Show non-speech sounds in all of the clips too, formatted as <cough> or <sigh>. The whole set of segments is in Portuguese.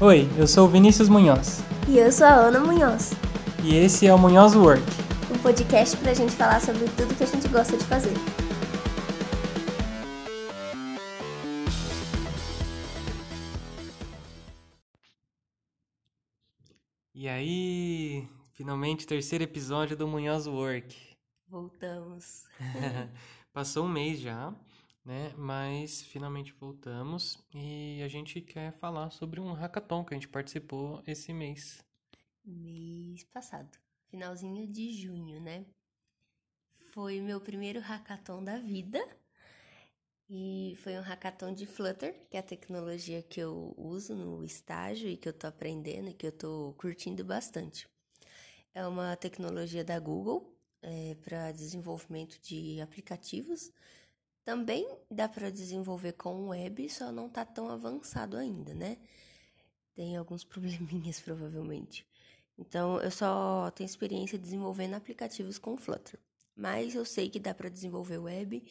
Oi, eu sou o Vinícius Munhoz. E eu sou a Ana Munhoz. E esse é o Munhoz Work um podcast pra gente falar sobre tudo que a gente gosta de fazer. E aí, finalmente, terceiro episódio do Munhoz Work. Voltamos. <laughs> Passou um mês já, né? Mas finalmente voltamos e a gente quer falar sobre um hackathon que a gente participou esse mês. Mês passado, finalzinho de junho, né? Foi meu primeiro hackathon da vida. E foi um hackathon de Flutter, que é a tecnologia que eu uso no estágio e que eu tô aprendendo e que eu tô curtindo bastante. É uma tecnologia da Google é, para desenvolvimento de aplicativos. Também dá para desenvolver com web, só não tá tão avançado ainda, né? Tem alguns <laughs> probleminhas provavelmente. Então eu só tenho experiência desenvolvendo aplicativos com Flutter. Mas eu sei que dá para desenvolver web.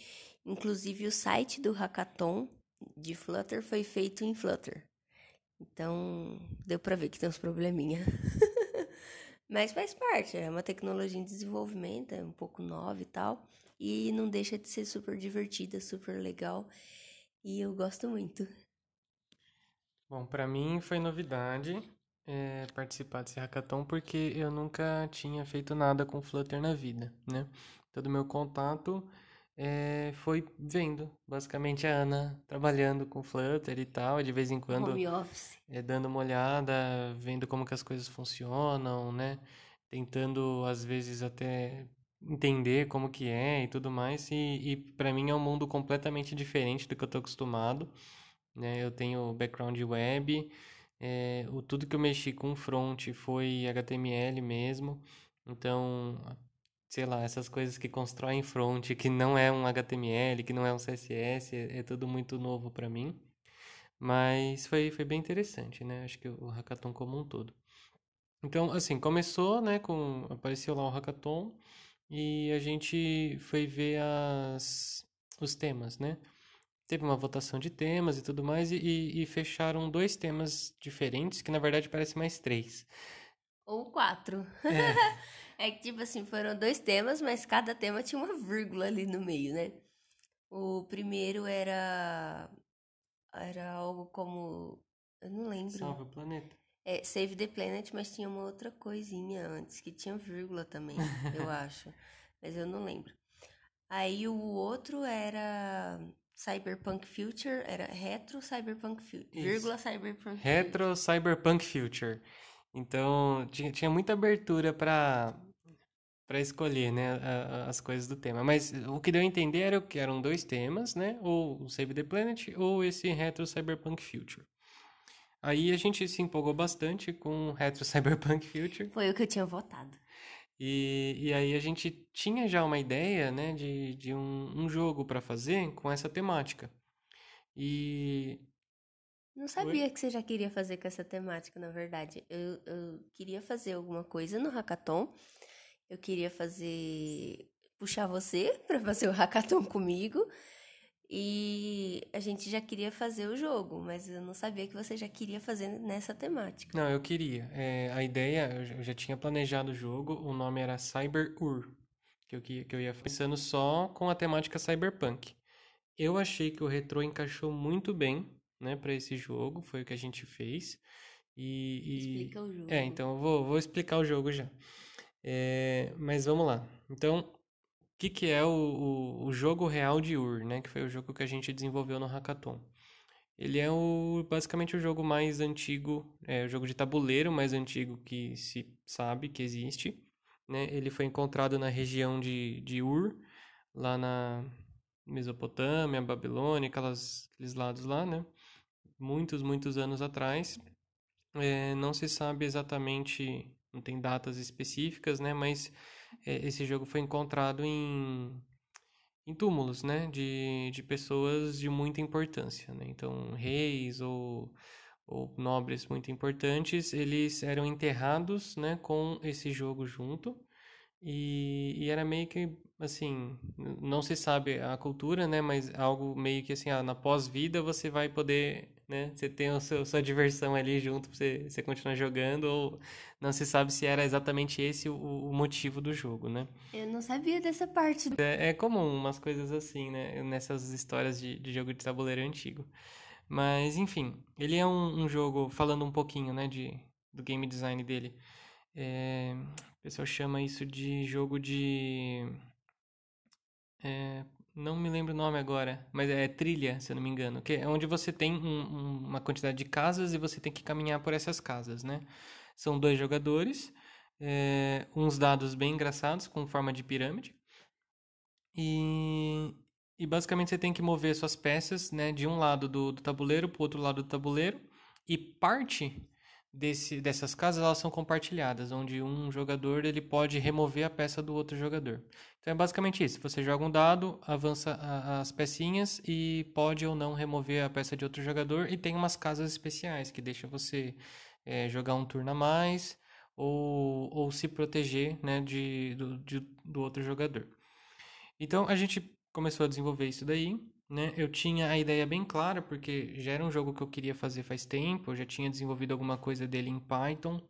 Inclusive o site do hackathon de Flutter foi feito em Flutter. Então deu para ver que tem uns probleminha. <laughs> Mas faz parte, é uma tecnologia em desenvolvimento, é um pouco nova e tal. E não deixa de ser super divertida, super legal. E eu gosto muito. Bom, para mim foi novidade é, participar desse hackathon porque eu nunca tinha feito nada com Flutter na vida, né? Todo meu contato é, foi vendo, basicamente, a Ana trabalhando com Flutter e tal, de vez em quando. Home office. É, dando uma olhada, vendo como que as coisas funcionam, né? Tentando, às vezes, até entender como que é e tudo mais. E, e para mim é um mundo completamente diferente do que eu tô acostumado, né? Eu tenho background web, é, o, tudo que eu mexi com front foi HTML mesmo. Então, sei lá, essas coisas que constroem front, que não é um HTML, que não é um CSS, é, é tudo muito novo para mim. Mas foi, foi bem interessante, né? Acho que o hackathon como um todo. Então, assim, começou, né, com apareceu lá o hackathon e a gente foi ver as os temas, né? Teve uma votação de temas e tudo mais e, e fecharam dois temas diferentes, que na verdade parecem mais três. Ou quatro. É. <laughs> É que, tipo assim, foram dois temas, mas cada tema tinha uma vírgula ali no meio, né? O primeiro era. Era algo como. Eu não lembro. Salve o planeta. É, Save the Planet, mas tinha uma outra coisinha antes, que tinha vírgula também, <laughs> eu acho. Mas eu não lembro. Aí o outro era Cyberpunk Future, era Retro Cyberpunk Future, vírgula Cyberpunk Retro Cyberpunk Future. Então, tinha, tinha muita abertura para para escolher, né, as coisas do tema. Mas o que deu a entender era que eram dois temas, né, ou o Save the Planet ou esse Retro Cyberpunk Future. Aí a gente se empolgou bastante com o Retro <laughs> Cyberpunk Future. Foi o que eu tinha votado. E, e aí a gente tinha já uma ideia, né, de, de um, um jogo para fazer com essa temática. E não sabia Oi? que você já queria fazer com essa temática, na verdade. Eu, eu queria fazer alguma coisa no hackathon. Eu queria fazer. puxar você <laughs> para fazer o hackathon comigo. E a gente já queria fazer o jogo, mas eu não sabia que você já queria fazer nessa temática. Não, eu queria. É, a ideia, eu já tinha planejado o jogo, o nome era Cyber Ur, que eu, que eu ia pensando só com a temática cyberpunk. Eu achei que o retrô encaixou muito bem né, para esse jogo, foi o que a gente fez. E, e... Explica o jogo. É, então eu vou, vou explicar o jogo já. É, mas vamos lá. Então, que, que é o, o, o, jogo real de Ur, né? Que foi o jogo que a gente desenvolveu no Hackathon. Ele é o, basicamente o jogo mais antigo, é o jogo de tabuleiro mais antigo que se sabe que existe. Né? Ele foi encontrado na região de, de Ur, lá na Mesopotâmia, Babilônia, aquelas, aqueles lados lá, né? muitos, muitos anos atrás. É, não se sabe exatamente, não tem datas específicas, né? Mas esse jogo foi encontrado em, em túmulos, né? De, de pessoas de muita importância, né? Então, reis ou, ou nobres muito importantes, eles eram enterrados, né? Com esse jogo junto. E, e, era meio que, assim, não se sabe a cultura, né? Mas algo meio que assim, ah, na pós-vida você vai poder né? Você tem a sua, sua diversão ali junto pra você, você continuar jogando, ou não se sabe se era exatamente esse o, o motivo do jogo, né? Eu não sabia dessa parte. É, é comum umas coisas assim, né? Nessas histórias de, de jogo de tabuleiro antigo. Mas, enfim, ele é um, um jogo, falando um pouquinho, né, de, do game design dele. É, o pessoal chama isso de jogo de. É, não me lembro o nome agora, mas é trilha, se eu não me engano, que é onde você tem um, um, uma quantidade de casas e você tem que caminhar por essas casas, né? São dois jogadores, é, uns dados bem engraçados com forma de pirâmide e, e basicamente você tem que mover suas peças, né, de um lado do, do tabuleiro para o outro lado do tabuleiro e parte desse, dessas casas elas são compartilhadas, onde um jogador ele pode remover a peça do outro jogador. Então é basicamente isso. Você joga um dado, avança a, as pecinhas e pode ou não remover a peça de outro jogador. E tem umas casas especiais que deixam você é, jogar um turno a mais ou, ou se proteger né, de, do, de, do outro jogador. Então a gente começou a desenvolver isso daí né? Eu tinha a ideia bem clara, porque já era um jogo que eu queria fazer faz tempo, eu já tinha desenvolvido alguma coisa dele em Python.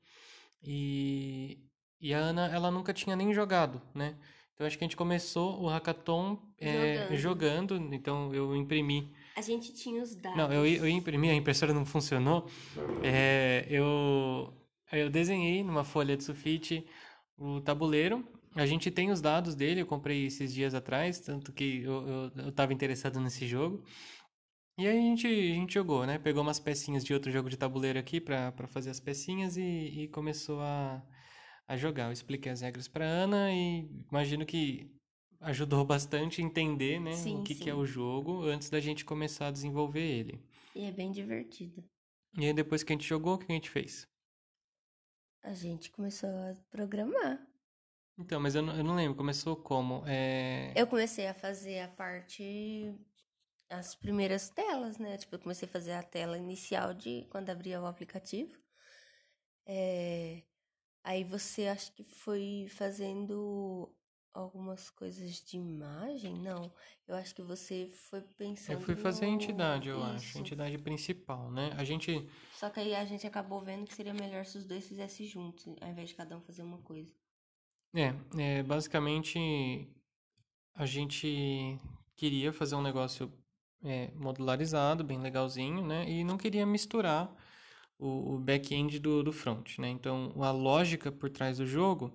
E, e a Ana, ela nunca tinha nem jogado, né? Então acho que a gente começou o hackathon é, jogando. jogando. então eu imprimi. A gente tinha os dados. Não, eu, eu imprimi, a impressora não funcionou. É, eu, eu desenhei numa folha de sulfite o tabuleiro a gente tem os dados dele, eu comprei esses dias atrás, tanto que eu, eu, eu tava interessado nesse jogo. E aí a gente, a gente jogou, né? Pegou umas pecinhas de outro jogo de tabuleiro aqui para fazer as pecinhas e, e começou a, a jogar. Eu expliquei as regras para Ana e imagino que ajudou <laughs> bastante a entender, né, sim, o que, que, é o jogo antes da gente começar a desenvolver ele. E é bem divertido. E aí depois que a gente jogou, o que a gente fez? A gente começou a programar. Então, mas eu não, eu não lembro, começou como? É... Eu comecei a fazer a parte. as primeiras telas, né? Tipo, eu comecei a fazer a tela inicial de quando abria o aplicativo. É... Aí você acho que foi fazendo algumas coisas de imagem? Não. Eu acho que você foi pensando. Eu fui fazer a entidade, eu Isso. acho. A entidade principal, né? A gente. Só que aí a gente acabou vendo que seria melhor se os dois fizessem juntos, ao invés de cada um fazer uma coisa. É, é, basicamente a gente queria fazer um negócio é, modularizado, bem legalzinho, né? E não queria misturar o, o back-end do, do front, né? Então, a lógica por trás do jogo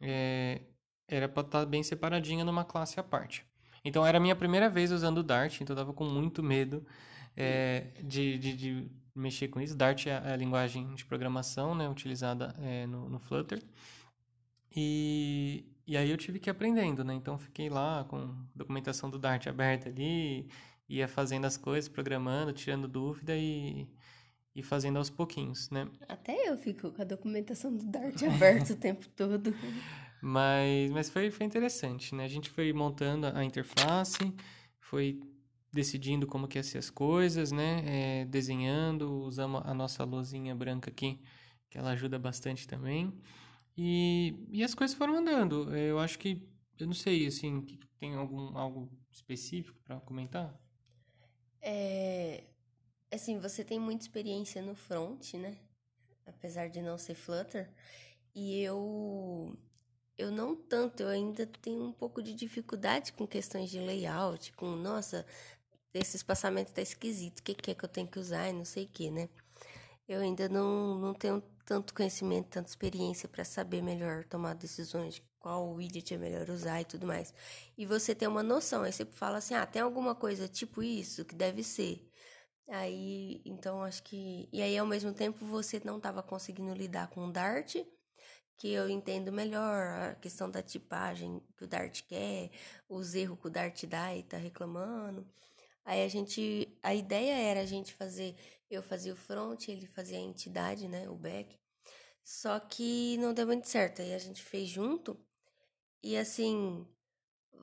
é, era para estar tá bem separadinha numa classe à parte. Então, era a minha primeira vez usando o Dart, então eu tava com muito medo é, de, de, de, mexer com isso. Dart é a, linguagem de programação, né? Utilizada é, no, no Flutter. E, e aí eu tive que ir aprendendo, né? Então fiquei lá com documentação do Dart aberta ali, ia fazendo as coisas, programando, tirando dúvida e, e fazendo aos pouquinhos, né? Até eu fico com a documentação do Dart <laughs> aberta o tempo todo. Mas, mas foi, foi interessante, né? A gente foi montando a interface, foi decidindo como que ia ser as coisas, né? É, desenhando, usamos a nossa luzinha branca aqui, que ela ajuda bastante também. E, e as coisas foram andando. Eu acho que, eu não sei, assim, tem algum algo específico para comentar? É, assim, você tem muita experiência no front, né? Apesar de não ser Flutter. E eu eu não tanto, eu ainda tenho um pouco de dificuldade com questões de layout, com, nossa, esse espaçamento tá esquisito, o que, que é que eu tenho que usar e não sei o que, né? Eu ainda não, não tenho tanto conhecimento, tanta experiência para saber melhor tomar decisões de qual widget é melhor usar e tudo mais. E você tem uma noção, aí você fala assim: "Ah, tem alguma coisa tipo isso que deve ser". Aí, então acho que e aí ao mesmo tempo você não estava conseguindo lidar com o Dart, que eu entendo melhor a questão da tipagem que o Dart quer, os erros que o Dart dá e tá reclamando. Aí a gente, a ideia era a gente fazer, eu fazia o front, ele fazia a entidade, né, o back. Só que não deu muito certo. Aí a gente fez junto e assim,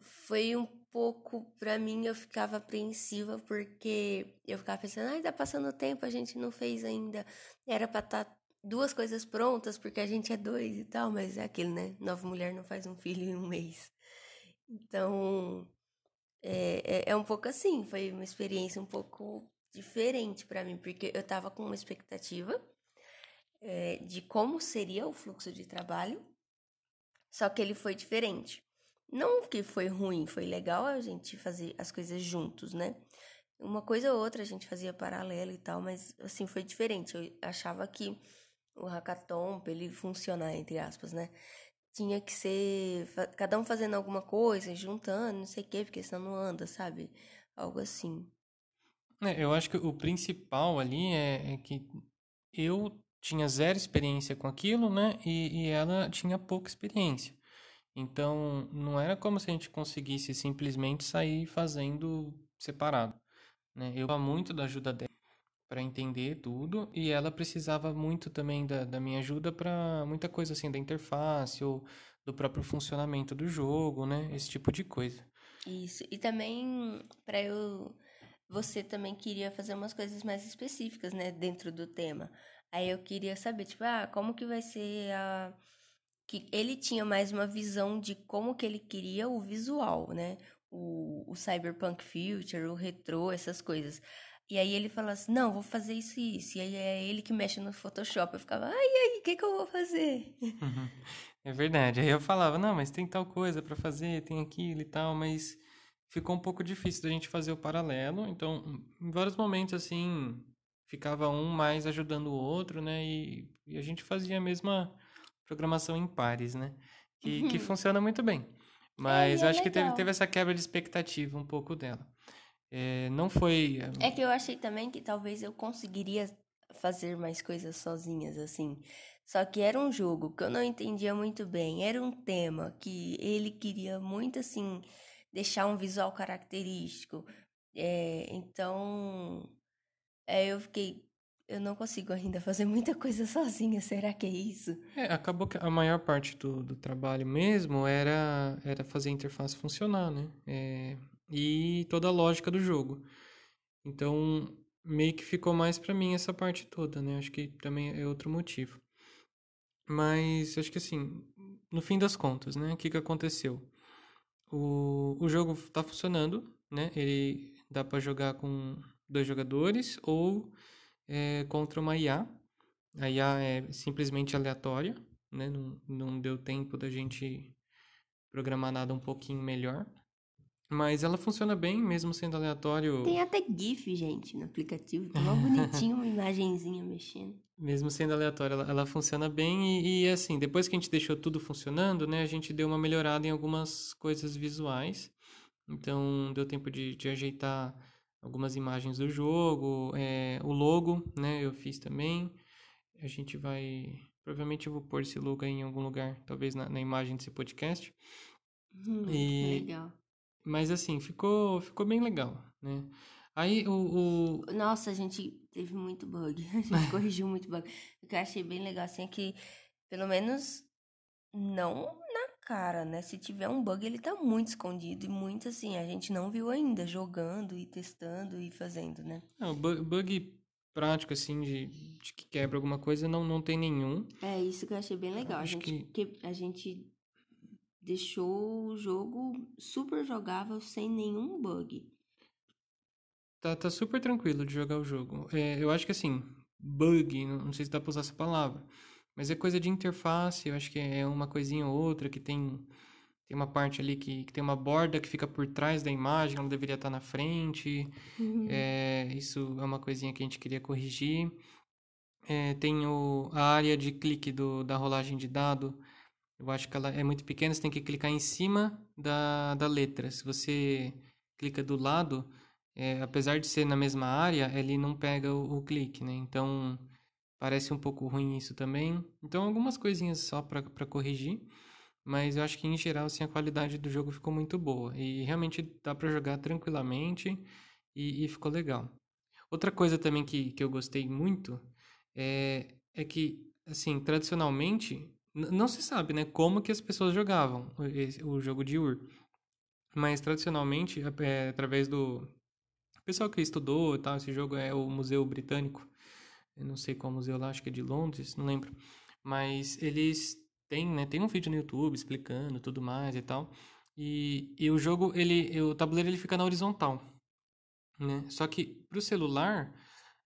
foi um pouco para mim eu ficava apreensiva porque eu ficava pensando, ai, tá passando tempo, a gente não fez ainda. Era para estar tá duas coisas prontas porque a gente é dois e tal, mas é aquilo, né? Nova mulher não faz um filho em um mês. Então, é, é, é, um pouco assim, foi uma experiência um pouco diferente para mim, porque eu tava com uma expectativa é, de como seria o fluxo de trabalho, só que ele foi diferente. Não que foi ruim, foi legal a gente fazer as coisas juntos, né? Uma coisa ou outra a gente fazia paralelo e tal, mas assim foi diferente. Eu achava que o hackathon, pra ele funcionar, entre aspas, né? Tinha que ser cada um fazendo alguma coisa, juntando, não sei o quê, porque senão não anda, sabe? Algo assim. É, eu acho que o principal ali é, é, que eu tinha zero experiência com aquilo, né? E, e ela tinha pouca experiência. Então, não era como se a gente conseguisse simplesmente sair fazendo separado. Né? Eu precisava muito da ajuda dela para entender tudo e ela precisava muito também da, da minha ajuda para muita coisa assim da interface ou do próprio funcionamento do jogo, né? Esse tipo de coisa. Isso. E também para eu você também queria fazer umas coisas mais específicas, né, dentro do tema. Aí eu queria saber, tipo, ah, como que vai ser a que ele tinha mais uma visão de como que ele queria o visual, né? O, o Cyberpunk Future, o retrô, essas coisas. E aí ele falou assim, não, vou fazer isso e isso. E aí é ele que mexe no Photoshop. Eu ficava, ai, ai, o que, que eu vou fazer? <laughs> É verdade. Aí eu falava, não, mas tem tal coisa para fazer, tem aquilo e tal, mas ficou um pouco difícil da gente fazer o paralelo. Então, em vários momentos, assim, ficava um mais ajudando o outro, né? E, e a gente fazia a mesma programação em pares, né? Que, uhum. que funciona muito bem. Mas é, eu acho é que teve, teve essa quebra de expectativa um pouco dela. É, não foi. Eh, é que eu achei também que talvez eu conseguiria fazer mais coisas sozinhas, assim. Só que era um jogo que eu não entendia muito bem. Era um tema que ele queria muito, assim, deixar um visual característico. É, então, é, eu fiquei. Eu não consigo ainda <laughs> fazer muita coisa sozinha, será que é isso? É, acabou que a maior parte do, do trabalho mesmo era, era fazer a interface funcionar, né? É, e toda a lógica do jogo. Então, meio que ficou mais para mim essa parte toda, né? Acho que também é outro motivo. Mas acho que assim, no fim das contas, né? O que, que aconteceu? O, o jogo tá funcionando, né? Ele dá para jogar com dois jogadores ou é, contra uma IA. A IA é simplesmente aleatória, né? Não, não deu tempo da gente programar nada um pouquinho melhor. Mas ela funciona bem, mesmo sendo aleatório. Tem até GIF, gente, no aplicativo. Tá bonitinho, uma imagenzinha mexendo. <laughs> Mesmo sendo aleatória, ela, ela funciona bem e, e, assim, depois que a gente deixou tudo funcionando, né, a gente deu uma melhorada em algumas coisas visuais. Então, deu tempo de, de ajeitar algumas imagens do jogo, é, o logo, né, eu fiz também. A gente vai... Provavelmente eu vou pôr esse logo aí em algum lugar, talvez na, na imagem desse podcast. Hum, e, legal. Mas assim, ficou, ficou bem legal, né? Aí o, o... Nossa, a gente teve muito bug. <laughs> A gente corrigiu muito bug. O que eu achei bem legal, assim, é que, pelo menos, não na cara, né? Se tiver um bug, ele tá muito escondido. E muito, assim, a gente não viu ainda, jogando e testando e fazendo, né? Não, bug, bug prático, assim, de, de, que quebra alguma coisa, não, não tem nenhum. É, isso que eu achei bem legal. a gente, que... que... a gente deixou o jogo super jogável sem nenhum bug. Tá, tá super tranquilo de jogar o jogo. É, eu acho que assim, bug, não sei se dá pra usar essa palavra, mas é coisa de interface, eu acho que é uma coisinha ou outra que tem, tem uma parte ali que, que tem uma borda que fica por trás da imagem, ela deveria estar na frente. Uhum. É, isso é uma coisinha que a gente queria corrigir. É, tem o, a área de clique do, da rolagem de dado eu acho que ela é muito pequena, você tem que clicar em cima da, da letra. Se você clica do lado, é, apesar de ser na mesma área, ele não pega o, o, clique, né? Então, parece um pouco ruim isso também. Então, algumas coisinhas só para corrigir. Mas eu acho que, em geral, assim, a qualidade do jogo ficou muito boa. E realmente dá para jogar tranquilamente e, e, ficou legal. Outra coisa também que, que eu gostei muito é, é que, assim, tradicionalmente, não se sabe, né, como que as pessoas jogavam o, o jogo de Ur. Mas tradicionalmente, é, através do pessoal que estudou e tal, esse jogo é o Museu Britânico. Eu não sei qual museu lá, acho que é de Londres, não lembro. Mas eles têm, né, tem um vídeo no YouTube explicando tudo mais e tal. E, e o jogo, ele, o tabuleiro ele fica na horizontal. né? Só que para o celular,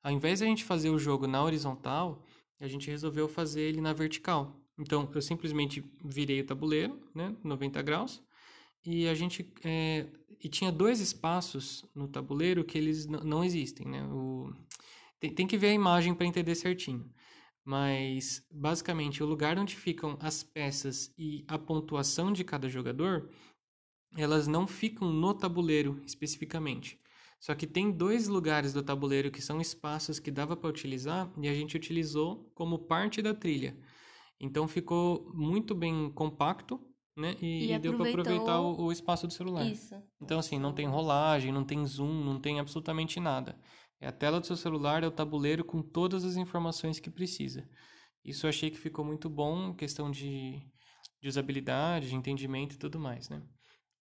ao invés de a gente fazer o jogo na horizontal, a gente resolveu fazer ele na vertical. Então, eu simplesmente virei o tabuleiro, né, 90 graus, e a gente é, e tinha dois espaços no tabuleiro que eles não existem, né? O, tem, tem que ver a imagem para entender certinho. Mas, basicamente, o lugar onde ficam as peças e a pontuação de cada jogador, elas não ficam no tabuleiro especificamente. Só que tem dois lugares do tabuleiro que são espaços que dava para utilizar e a gente utilizou como parte da trilha. Então ficou muito bem compacto, né? E, e, e deu para aproveitar o, o, espaço do celular. Isso. Então assim, não tem rolagem, não tem zoom, não tem absolutamente nada. É a tela do seu celular, é o tabuleiro com todas as informações que precisa. Isso eu achei que ficou muito bom, questão de, de usabilidade, de entendimento e tudo mais, né?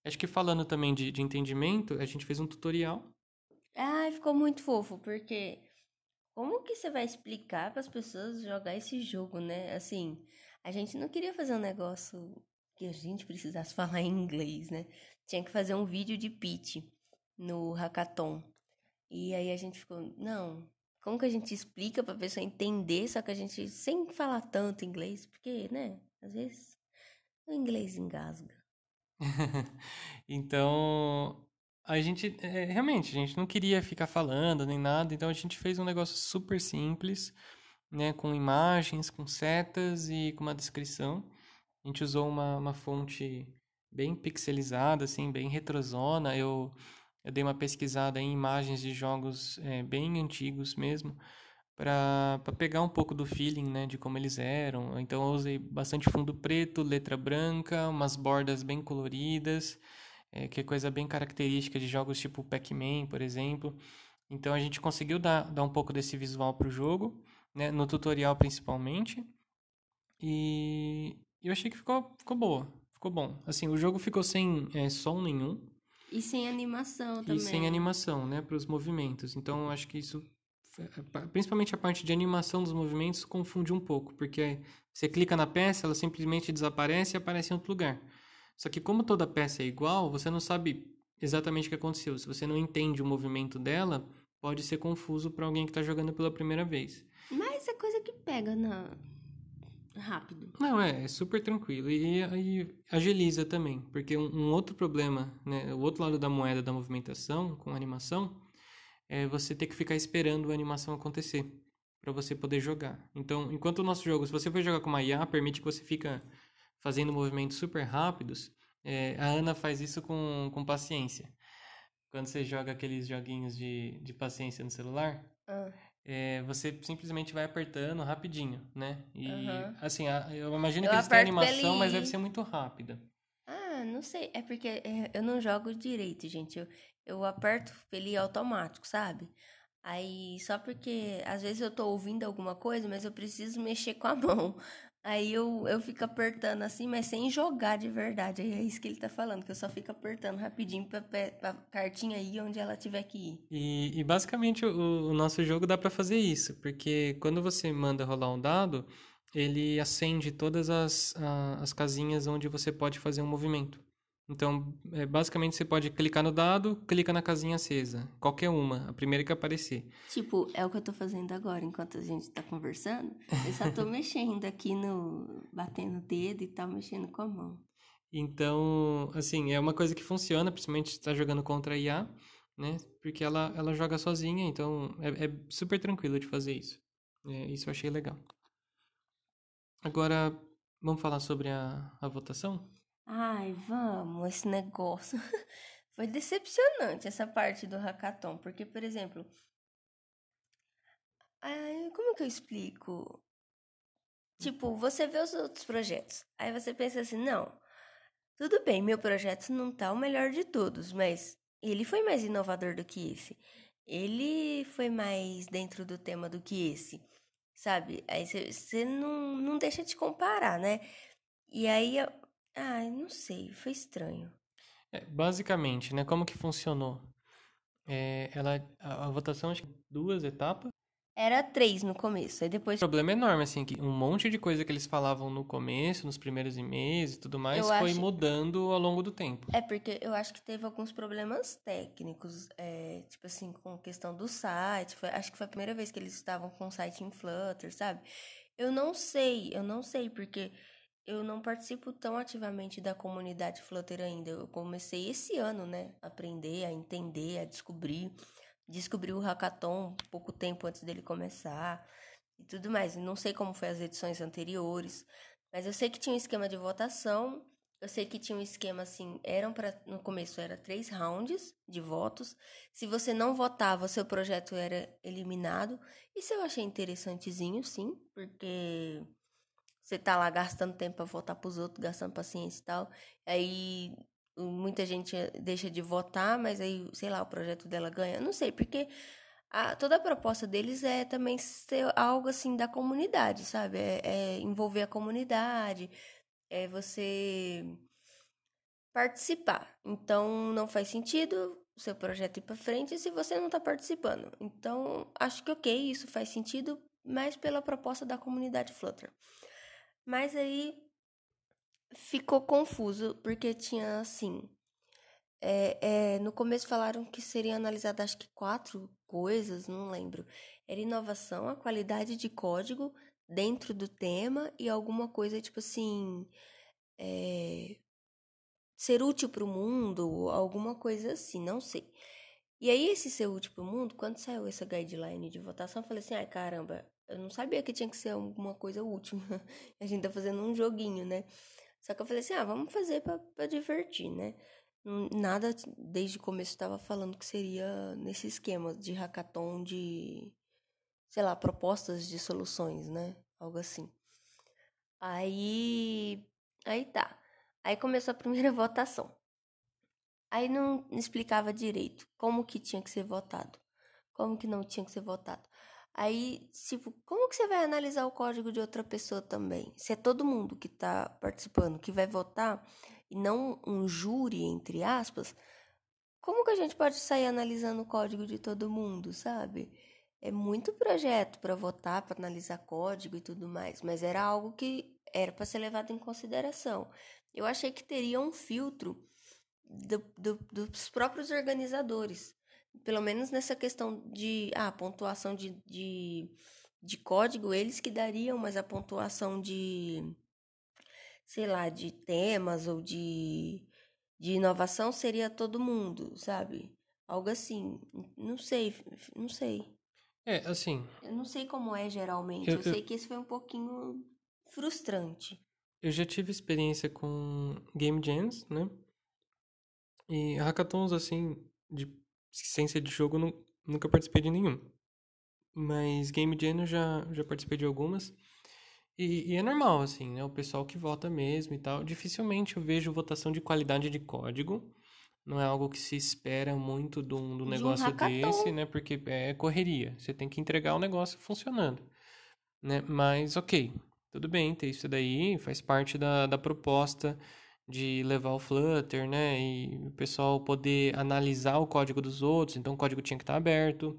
Acho que falando também de, de entendimento, a gente fez um tutorial. Ah, ficou muito fofo, porque como que você vai explicar para as pessoas jogar esse jogo, né? Assim, a gente não queria fazer um negócio que a gente precisasse <laughs> falar em inglês, né? Tinha que fazer um vídeo de pitch no hackathon. E aí a gente ficou, não, como que a gente explica pra pessoa entender, só que a gente sem falar tanto inglês, porque, né, às vezes o inglês engasga. <laughs> então, a gente, é, realmente, a gente não queria ficar falando nem nada, então a gente fez um negócio super simples, né, com imagens, com setas e com uma descrição. A gente usou uma, uma fonte bem pixelizada, assim, bem retrosona. Eu eu dei uma pesquisada em imagens de jogos é, bem antigos mesmo, para pegar um pouco do feeling né, de como eles eram. Então eu usei bastante fundo preto, letra branca, umas bordas bem coloridas, é, que é coisa bem característica de jogos tipo Pac-Man, por exemplo. Então a gente conseguiu dar, dar um pouco desse visual para o jogo, né, no tutorial principalmente. E eu achei que ficou, ficou boa, ficou bom. Assim, o jogo ficou sem é, som nenhum, e sem animação também. E sem animação, né, para os movimentos. Então, eu acho que isso, principalmente a parte de animação dos movimentos, confunde um pouco, porque você clica na peça, ela simplesmente desaparece e aparece em outro lugar. Só que como toda peça é igual, você não sabe exatamente o que aconteceu. Se você não entende o movimento dela, pode ser confuso para alguém que está jogando pela primeira vez. Mas é coisa que pega na rápido. Não, é, é super tranquilo. E, e agiliza também, porque um, um, outro problema, né, o outro lado da moeda da movimentação com animação, é você ter que ficar esperando a animação acontecer para você poder jogar. Então, enquanto o nosso jogo, se você for jogar com uma IA, permite que você fica fazendo movimentos super rápidos, é, a Ana faz isso com, com paciência. Quando você joga aqueles joguinhos de, de paciência no celular, ah é, você simplesmente vai apertando rapidinho, né? E uhum. assim, eu imagino eu que eles têm animação, mas deve ser muito rápida. Ah, não sei. É porque é, eu não jogo direito, gente. Eu, eu aperto ele automático, sabe? Aí, só porque às vezes eu tô ouvindo alguma coisa, mas eu preciso mexer com a <laughs> mão. Aí eu, eu fico apertando assim, mas sem jogar de verdade. Aí é isso que ele tá falando, que eu só fico apertando rapidinho pra, pra cartinha ir onde ela tiver que ir. E, e basicamente o, o, nosso jogo dá para fazer isso, porque quando você manda rolar um dado, ele acende todas as, a, as casinhas onde você pode fazer um movimento. Então, é, basicamente, você pode clicar no dado, clica na casinha acesa. Qualquer uma, a primeira que aparecer. Tipo, é o que eu tô fazendo agora, enquanto a gente tá conversando. Eu só tô <laughs> mexendo aqui no... batendo o dedo e tal, mexendo com a mão. Então, assim, é uma coisa que funciona, principalmente se tá jogando contra a IA, né? Porque ela, ela joga sozinha, então é, é super tranquilo de fazer isso. É, isso eu achei legal. Agora, vamos falar sobre a, a votação? Ai, vamos, esse negócio. <laughs> Foi decepcionante essa parte do hackathon, porque, por exemplo, ai, como que eu explico? Tipo, você vê os outros projetos, aí você pensa assim, não, tudo bem, meu projeto não tá o melhor de todos, mas ele foi mais inovador do que esse. Ele foi mais dentro do tema do que esse, sabe? Aí você não, não deixa de comparar, né? E aí Ai, não sei, foi estranho. É, basicamente, né, como que funcionou? É, ela, a, a votação, acho que duas etapas, Era três no começo, aí O depois problema é enorme, assim, que um monte de coisa que eles falavam no começo, nos primeiros e-mails e tudo mais, Eu foi acho- mudando ao longo do tempo. É porque eu acho que teve alguns problemas técnicos, é, tipo assim, com questão do site. Foi- acho que foi a primeira vez que eles estavam com o site em Flutter, sabe? Eu não sei, eu não sei, porque eu não participo tão ativamente da comunidade Flutter ainda. Eu comecei esse ano, né, a aprender, a entender, a descobrir. Descobri o hackathon pouco tempo antes dele começar e tudo mais. Não sei como foi as edições anteriores, mas eu sei que tinha um esquema de votação. Eu sei que tinha um esquema assim, eram para no começo era três rounds de votos. Se você não votava, seu projeto era eliminado. Isso eu achei interessantezinho, sim, porque você tá lá gastando tempo pra votar pros outros, gastando paciência e tal. Aí muita gente deixa de votar, mas aí, sei lá, o projeto dela ganha. Não sei, porque a, toda a proposta deles é também ser algo assim da comunidade, sabe? É, é envolver a comunidade, é você participar. Então não faz sentido o seu projeto ir para frente se você não está participando. Então acho que ok, isso faz sentido, mas pela proposta da comunidade Flutter. Mas aí ficou confuso porque tinha assim. é, é, no começo falaram que seria analisado acho que quatro coisas, não lembro. Era inovação, a qualidade de código dentro do tema e alguma coisa tipo assim. é, ser útil para o mundo, alguma coisa assim, não sei. E aí, esse ser útil para o mundo, quando saiu essa guideline de votação, eu falei assim: ai caramba, eu não sabia que tinha que ser alguma coisa útil. <laughs> A gente tá fazendo um joguinho, né? Só que eu falei assim: ah, vamos fazer pra, divertir, né? Não- Nada desde o começo estava falando que seria nesse esquema de hackathon de, sei lá, propostas de soluções, né? Algo assim. Aí, aí tá. Aí começou a primeira <laughs> votação. Aí não explicava direito como que tinha que ser votado, como que não tinha que ser votado. Aí, tipo, como que você vai analisar o código de outra pessoa também? Se é todo mundo que tá participando que vai votar e não um júri, entre aspas, como que a gente pode sair analisando o código de todo mundo, sabe? É muito projeto para votar, para analisar código e tudo mais, mas era algo que era para ser levado em consideração. Eu achei que teria um filtro do- do- dos próprios organizadores. Pelo menos nessa questão de ah, pontuação de, de, de código, eles que dariam, mas a pontuação de, sei lá, de temas ou de, de inovação seria todo mundo, sabe? Algo assim. Não sei, não sei. É, assim, Eu não sei como é geralmente. Eu- Eu, eu- sei que esse foi um pouquinho frustrante. eu já tive experiência com game jams, né? E hackathons, assim, de ciência de jogo, nu- nunca participei de nenhum. Mas game jam eu já, já participei de algumas. E, e é normal, assim, né? O pessoal que vota mesmo e tal. Dificilmente eu vejo votação de qualidade de código. Não é algo que se espera muito de um, de um De um negócio desse, né? Porque é correria. Você tem que entregar o negócio funcionando, né? Mas, ok. Tudo bem, ter isso daí faz parte da, da proposta de levar o Flutter, né? E o pessoal poder analisar o código dos outros. Então, o código tinha que estar aberto,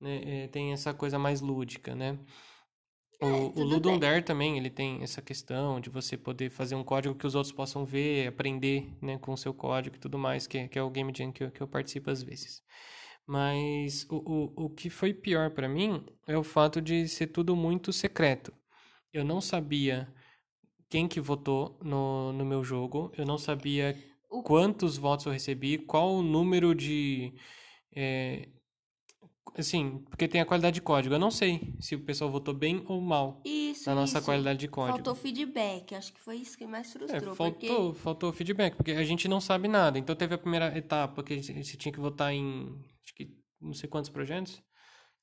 né? É, tem essa coisa mais lúdica, né? O, o tudo Ludum. Dare também, ele tem essa questão de você poder fazer um código que os outros possam ver, aprender, né, com o seu código e tudo mais, que, é- que é o Game Jam que eu, que eu participo às vezes. Mas o, o, o que foi pior pra mim é o fato de ser tudo muito secreto. Eu não sabia quem que votou no, no meu jogo, eu não sabia O- quantos votos eu recebi, qual o número de... é, assim, porque tem a qualidade de código. Eu não sei se o pessoal votou bem ou mal Isso, na nossa isso. qualidade de código. Faltou feedback. Acho que foi isso que mais É, frustrou. faltou, faltou feedback, porque a gente não sabe nada. Então teve a primeira etapa que você tinha que votar em, acho que não sei quantos projetos.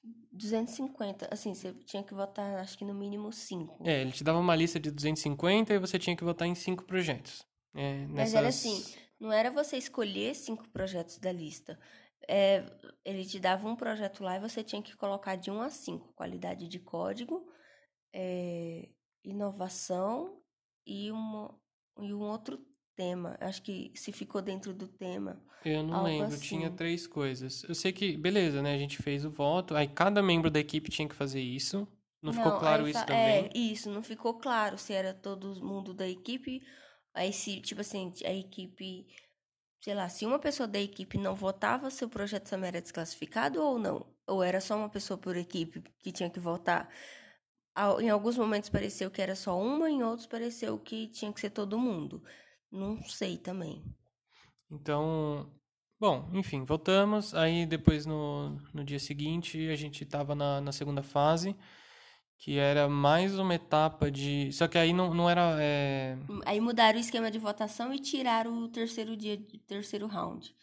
Porque 250, assim, você tinha que votar, acho que no mínimo 5. É, ele te dava uma lista de 250 e você tinha que votar em cinco projetos. É, Mas era nessas- assim, não era você escolher cinco projetos da lista. É, ele te dava um projeto lá e você tinha que colocar de 1 a 5. Qualidade de código, é, inovação e, uma, e um outro tema. Acho que se ficou dentro do tema. Eu não Algo lembro, assim. tinha três coisas. Eu sei que, beleza, né? A gente fez o voto, aí cada membro da equipe tinha que fazer isso. Não, ficou claro isso também? É, isso, não ficou claro se era todo mundo da equipe. Aí se, tipo assim, a equipe, sei lá, se uma pessoa da equipe não votava, seu projeto também era desclassificado ou não? Ou era só uma pessoa por equipe que tinha que votar? Em alguns momentos pareceu que era só uma, em outros pareceu que tinha que ser todo mundo. Não sei também. Então, bom, enfim, voltamos. Aí depois no, no dia seguinte a gente tava na, na segunda fase, que era mais uma etapa de. Só que aí não, não era. é, Aí mudaram o esquema de votação e tiraram o terceiro dia, terceiro round.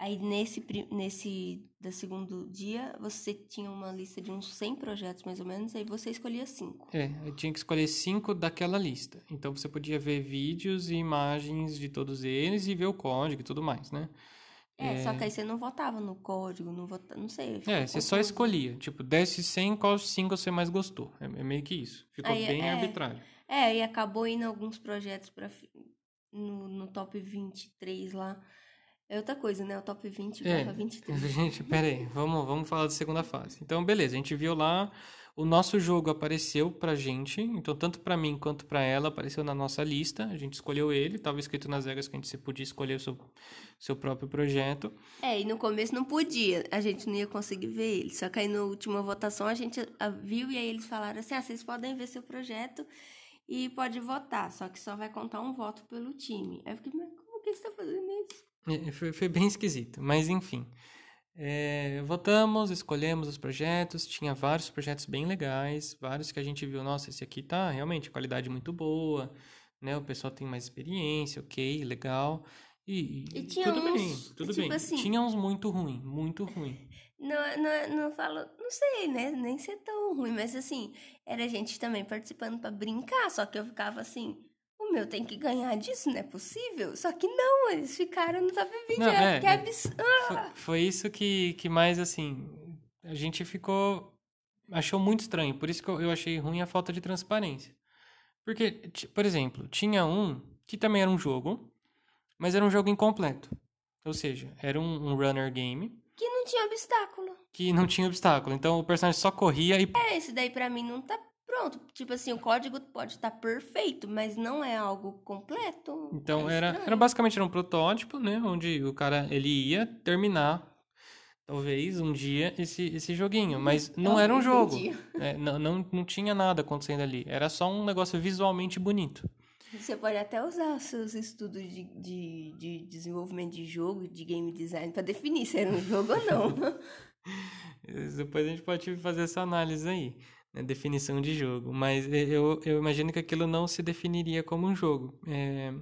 Aí nesse, nesse da segundo dia, você tinha uma lista de uns 100 projetos mais ou menos, aí você escolhia cinco. É, eu tinha que escolher cinco daquela lista. Então você podia ver vídeos e imagens de todos eles e ver o código e tudo mais, né? É, só que aí você não votava no código, não vota, não sei. É, você só escolhia. Tipo, desses 100, qual cinco você mais gostou? É, é meio que isso. Ficou Aí, bem é. arbitrário. É, e acabou indo alguns projetos para no, no top 23 lá. É outra coisa, né? O top 20 vai É, pra 23. <laughs> gente, pera aí, vamos, vamos falar da segunda fase. Então, beleza, a gente viu lá, o nosso jogo apareceu pra gente, então tanto pra mim quanto pra ela apareceu na nossa lista, a gente escolheu ele, tava escrito nas regras que a gente se podia escolher o seu, seu próprio projeto. É, e no começo não podia, a gente não ia conseguir ver ele. Só que aí na última votação a gente viu e aí eles falaram assim: ah, vocês podem ver seu projeto e pode votar, só que só vai contar um voto pelo time. Aí eu fiquei, mas como que você tá fazendo isso? É, Foi, foi bem esquisito, mas enfim. É, votamos, escolhemos os projetos, tinha vários projetos bem legais, vários que a gente viu, nossa, esse aqui tá realmente qualidade muito boa, né? O pessoal tem mais experiência, ok, legal. E, E tudo bem, uns, tudo tipo bem. assim- Tinha uns muito ruim, muito ruim. <laughs> Não, não, não falo, não sei, né? Nem ser tão ruim, mas assim, era gente também participando pra brincar, só que eu ficava assim. O meu tem que ganhar disso, não é possível? Só que não, eles ficaram no top 20. Não, eu é, fiquei é. absurdo. Foi, foi isso que, que mais, assim, a gente ficou... Achou muito estranho, por isso que eu, eu achei ruim a falta de transparência. Porque, por exemplo, tinha um que também era um jogo, mas era um jogo incompleto. Ou seja, era um, um runner game Que não tinha obstáculo. que não tinha obstáculo. Então o personagem só corria e É, esse daí pra mim não tá pronto. Tipo assim, o código pode estar perfeito, mas não é algo completo. Então É era, era basicamente era um protótipo, né? Onde o cara ele ia terminar, talvez um dia, esse, esse joguinho. Mas não era um jogo. É, não, não, não tinha nada acontecendo ali. Era só um negócio visualmente bonito. Você pode até usar os seus estudos de, de, de desenvolvimento de jogo, de game design, pra definir se era um jogo ou não. <laughs> Depois a gente pode fazer essa análise aí, né? Definição de jogo. Mas eu, eu imagino que aquilo não se definiria como um jogo. É,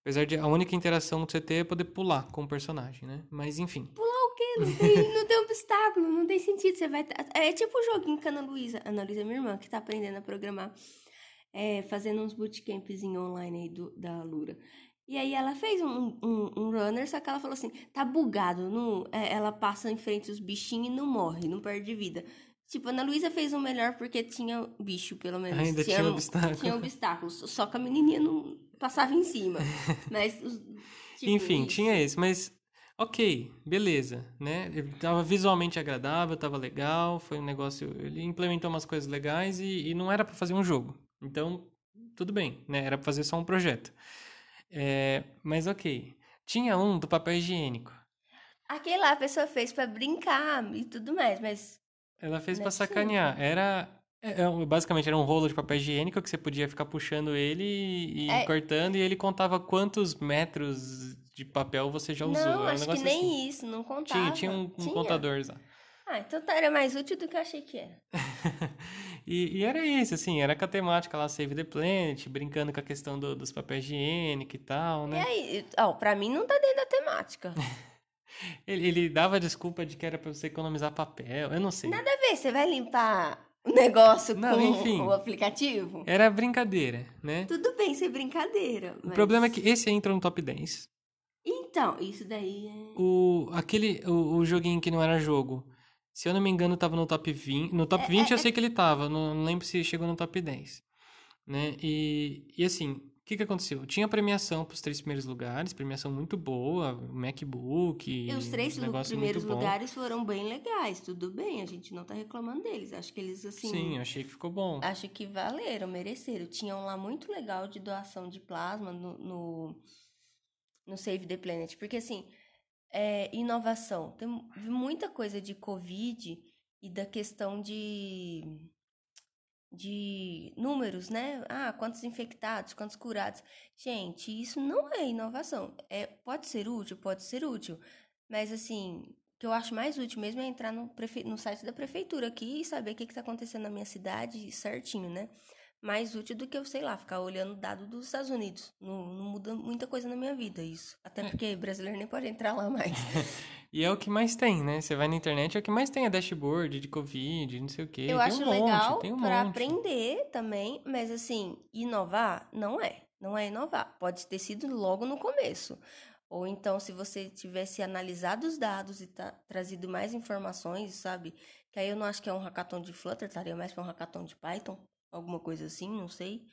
apesar de a única interação que você ter é poder pular com o personagem, né? Mas enfim. o quê? Não tem, não tem obstáculo, não tem sentido. Você vai. tá- É tipo o joguinho que a Ana Luísa, Ana Luísa é minha irmã, que tá aprendendo a programar, é, fazendo uns bootcamps online aí do, da Lura. E aí ela fez um, um, um runner, só que ela falou assim: tá bugado. Não, é, ela passa em frente os bichinhos e não morre, não perde vida. Tipo, a Ana Luísa fez um melhor porque tinha bicho, pelo menos. Ainda tinha obstáculo. Tinha obstáculos. Só que a menininha não passava em cima. <laughs> Mas. tipo, Enfim, isso. tinha esse, mas ok, beleza, né? Ele tava visualmente agradável, tava legal, foi um negócio. Ele implementou umas coisas legais e, e não era pra fazer um jogo. Então, tudo bem, né? Era pra fazer só um projeto. É, mas ok. Tinha um do papel higiênico. Aquele lá a pessoa fez pra brincar e tudo mais, mas. Ela fez possível. sacanear. Era. é, é, basicamente era um rolo de papel higiênico que você podia ficar puxando ele e, e É. cortando, e ele contava quantos metros de papel você já usou. não, um acho que nem assim. isso, não contava. Tinha, tinha um, um contador lá. Ah, então tá, era mais útil do que eu achei que era. <laughs> e, e era isso, assim, era com a temática lá, Save the Planet, brincando com a questão do- dos papéis higiênicos e tal, E né? aí, ó, pra mim não tá dentro da temática. <laughs> Ele, ele dava desculpa de que era pra você economizar papel, eu não sei. Nada a ver, você vai limpar o negócio Não, com enfim. o aplicativo? Era brincadeira, né? Tudo bem ser brincadeira. O mas- problema é que esse entra no top 10. Então, isso daí é. O, aquele, o, o joguinho que não era jogo, se eu não me engano, tava no top 20. No top É, 20 é, eu sei que ele tava, não, não lembro se chegou no top 10. Né? E, e assim, que, que aconteceu? Tinha premiação para os três primeiros lugares, premiação muito boa, MacBook. E os três primeiros lugares foram bem legais, tudo bem, a gente não tá reclamando deles. Acho que eles, assim. Sim, achei que ficou bom. Acho que valeram, mereceram. Tinha um lá muito legal de doação de plasma no, no, no Save the Planet. Porque, assim, é, inovação. Tem muita coisa de Covid e da questão de de números, né? Ah, quantos infectados, quantos curados. Gente, isso não é inovação. É, pode ser útil, pode ser útil. Mas assim, o que eu acho mais útil mesmo é entrar no, prefe... no site da prefeitura aqui e saber o que está acontecendo na minha cidade certinho, né? Mais útil do que eu, sei lá, ficar olhando dado dos Estados Unidos. Não, não muda muita coisa na minha vida isso. Até é. porque brasileiro nem pode entrar lá mais. <laughs> E é o que mais tem, né? Você vai na internet, é o que mais tem, é dashboard de Covid, não sei o quê. Eu tem acho um legal monte, tem um para monte. aprender também, mas assim, inovar não é. Não é inovar. Pode ter sido logo no começo. Ou então, se você tivesse analisado os dados e tá, trazido mais informações, sabe? Que aí eu não acho que é um hackathon de Flutter, estaria mais para um hackathon de Python, alguma coisa assim, não sei.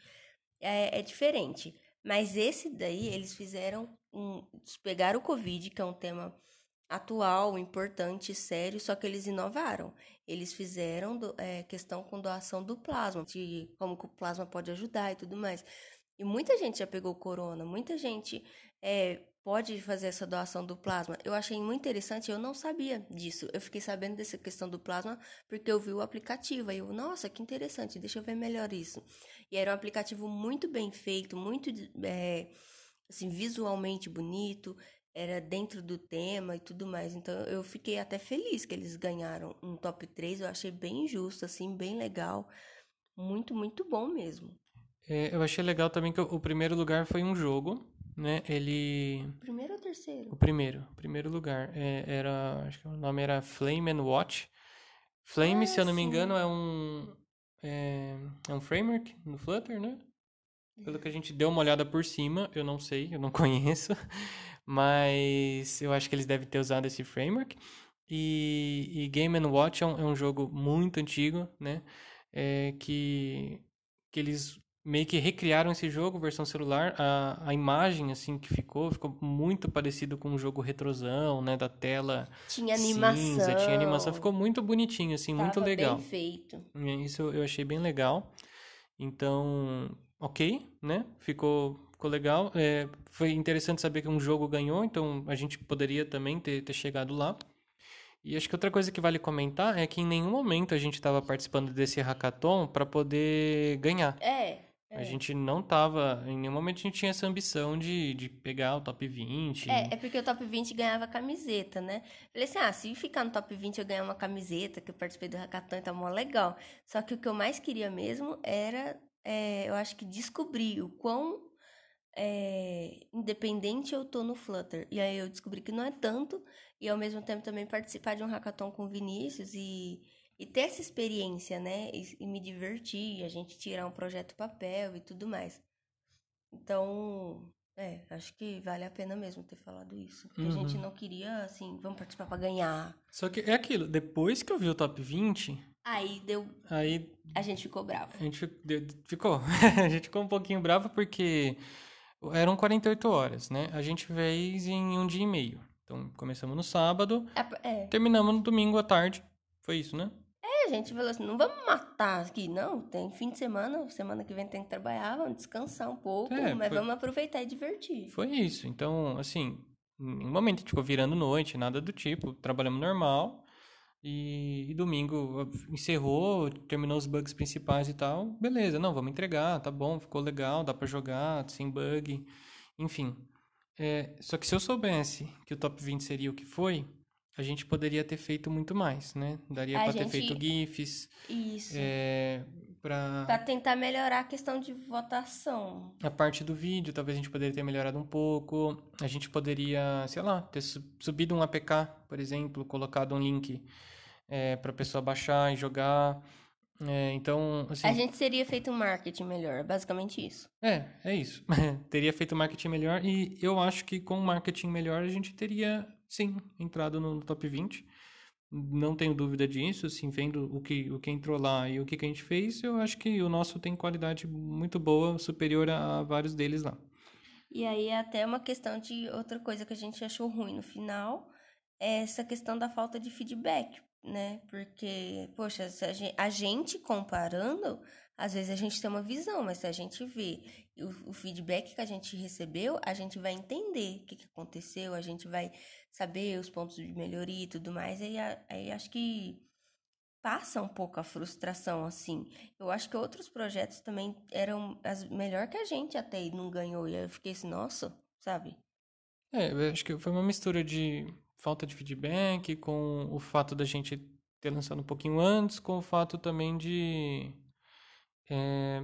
É, é diferente. Mas esse daí, eles fizeram um. Pegaram o Covid, que é um tema atual, importante, sério, só que eles inovaram. Eles fizeram do, é, questão com doação do plasma, de como o plasma pode ajudar e tudo mais. E muita gente já pegou corona, muita gente é, pode fazer essa doação do plasma. Eu achei muito interessante, eu não sabia disso. Eu fiquei sabendo dessa questão do plasma porque eu vi o aplicativo. Aí eu, nossa, que interessante, deixa eu ver melhor isso. E era um aplicativo muito bem feito, muito é, assim, visualmente bonito era dentro do tema e tudo mais. Então eu fiquei até feliz que eles ganharam um top 3. Eu achei bem justo, assim, bem legal. Muito, muito bom mesmo. É, eu achei legal também que o primeiro lugar foi um jogo, né? Ele. Primeiro ou terceiro? O primeiro, o primeiro lugar. É, era. Acho que o nome era Flame and Watch. Flame, ah, se eu não sim. me engano, é um. É, é um framework no Flutter, né? Pelo que a gente deu uma olhada por cima, eu não sei, eu não <laughs> conheço mas eu acho que eles devem ter usado esse framework. E, e Game Watch é um, é um, jogo muito antigo, né? É, que, que eles meio que recriaram esse jogo, versão celular. A, a imagem, assim, que ficou, ficou muito parecido com um jogo retrosão, né? Da tela Tinha animação. Cinza, tinha animação. Ficou muito bonitinho, assim, Tava muito legal. bem feito. É, isso eu achei bem legal. Então, ok, né? Ficou ficou legal. É, foi interessante saber que um jogo ganhou, então a gente poderia também ter, ter chegado lá. E acho que outra coisa que vale comentar é que em nenhum momento a gente estava participando desse hackathon para poder ganhar. É, é. A gente não tava, em nenhum momento a gente tinha essa ambição de, de pegar o top 20. É, é porque o top 20 ganhava camiseta, né? Falei assim, ah, se ficar no top 20 eu ganhar uma camiseta, que eu participei do hackathon, então mó legal. Só que o que eu mais queria mesmo era, é, eu acho que descobrir o quão é, independente eu tô no Flutter. E aí eu descobri que não é tanto, e ao mesmo tempo também participar de um hackathon com o Vinícius e, e ter essa experiência, né? E, e me divertir, a gente tirar um projeto papel e tudo mais. Então, é, acho que vale a pena mesmo ter falado isso. Uhum. A gente não queria, assim, vamos participar pra ganhar. Só que é aquilo, depois que eu vi o top 20. Aí deu. Aí. A gente ficou bravo. A gente ficou. <laughs> a gente ficou um pouquinho bravo porque eram 48 horas, né? A gente fez em um dia e meio. Então, começamos no sábado, é, é. terminamos no domingo à tarde. Foi isso, né? É, a gente falou assim, não vamos matar aqui, não. Tem fim de semana, semana que vem tem que trabalhar, vamos descansar um pouco, é, mas foi... vamos aproveitar e divertir. Foi isso. Então, assim, em um momento a gente ficou virando noite, nada do tipo. Trabalhamos normal. E, e, domingo encerrou, terminou os bugs principais e tal. Beleza, não, vamos entregar, tá bom, ficou legal, dá para jogar, sem bug, enfim. É, só que se eu soubesse que o top 20 seria o que foi, a gente poderia ter feito muito mais, né? Daria para gente... ter feito GIFs. Isso. É, pra... pra tentar melhorar a questão de votação. A parte do vídeo, talvez a gente poderia ter melhorado um pouco. A gente poderia, sei lá, ter subido um APK, por exemplo, colocado um link é, para a pessoa baixar e jogar. É, então, assim, A gente teria feito um marketing melhor, basicamente isso. É, é isso. <laughs> teria feito marketing melhor e eu acho que com marketing melhor a gente teria, sim, entrado no top 20. não tenho dúvida disso, assim, vendo o que, o que entrou lá e o que, que a gente fez, eu acho que o nosso tem qualidade muito boa, superior a vários deles lá. E aí é até uma questão de outra coisa que a gente achou ruim no final, é essa questão da falta de feedback, né? Porque, poxa, a gente, a gente comparando, às vezes a gente tem uma visão, mas se a gente vê o, o feedback que a gente recebeu, a gente vai entender o que, que aconteceu, a gente vai saber os pontos de melhoria e tudo mais, aí, aí acho que passa um pouco a frustração, assim. Eu acho que outros projetos também eram as, melhor que a gente até e não ganhou. E eu fiquei assim, nossa, sabe? É, eu acho que foi uma mistura de falta de feedback com o fato da gente ter lançado um pouquinho antes, com o fato também de. É...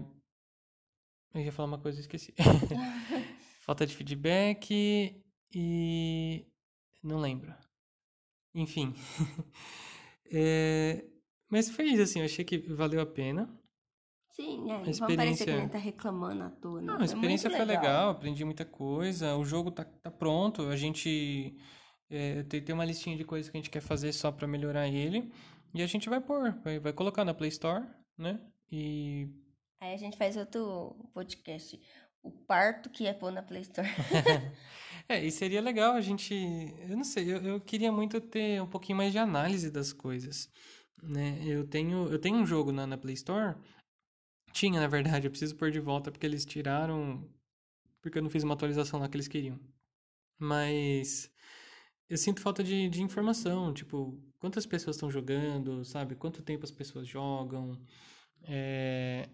Eu ia falar uma coisa e esqueci. <laughs> falta de feedback e não lembro. Enfim. é... <laughs> Mas foi isso, assim, eu achei que valeu a pena. Sim, é. A experiência... Vamos parecer que a gente tá reclamando à toa, Não, a experiência foi legal. legal. aprendi muita coisa. O jogo tá, tá pronto. A gente é, tem, tem uma listinha de coisas que a gente quer fazer só para melhorar ele. E a gente vai pôr, vai, vai colocar na Play Store, né? E. Aí a gente faz outro podcast. O parto que é pôr na Play Store. <laughs> É, e seria legal a gente. Eu não sei, eu, eu queria muito ter um pouquinho mais de análise das coisas. Né? Eu, tenho, eu tenho um jogo na, na Play Store. Tinha, na verdade, eu preciso pôr de volta porque eles tiraram. Porque eu não fiz uma atualização lá que eles queriam. Mas eu sinto falta de, de informação, tipo, quantas pessoas estão jogando, sabe? Quanto tempo as pessoas jogam. É,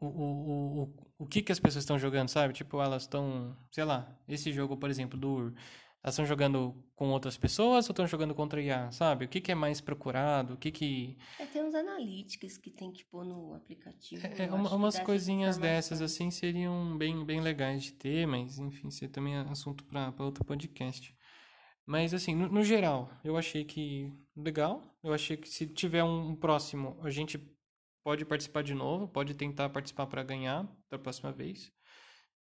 o, o, o, o que, que as pessoas estão jogando, sabe? Tipo, elas estão, sei lá, esse jogo, por exemplo, do UR, elas estão jogando com outras pessoas ou estão jogando contra IA, sabe? O que, que é mais procurado? O que que... É, tem uns analíticos que tem que pôr no aplicativo. É, uma, umas coisinhas dessas, assim, seriam bem, bem legais de ter, mas, enfim, isso é também assunto para outro podcast. Mas, assim, no, no, geral, eu achei que legal. Eu achei que se tiver um próximo, a gente pode participar de novo, pode tentar participar para ganhar da próxima vez.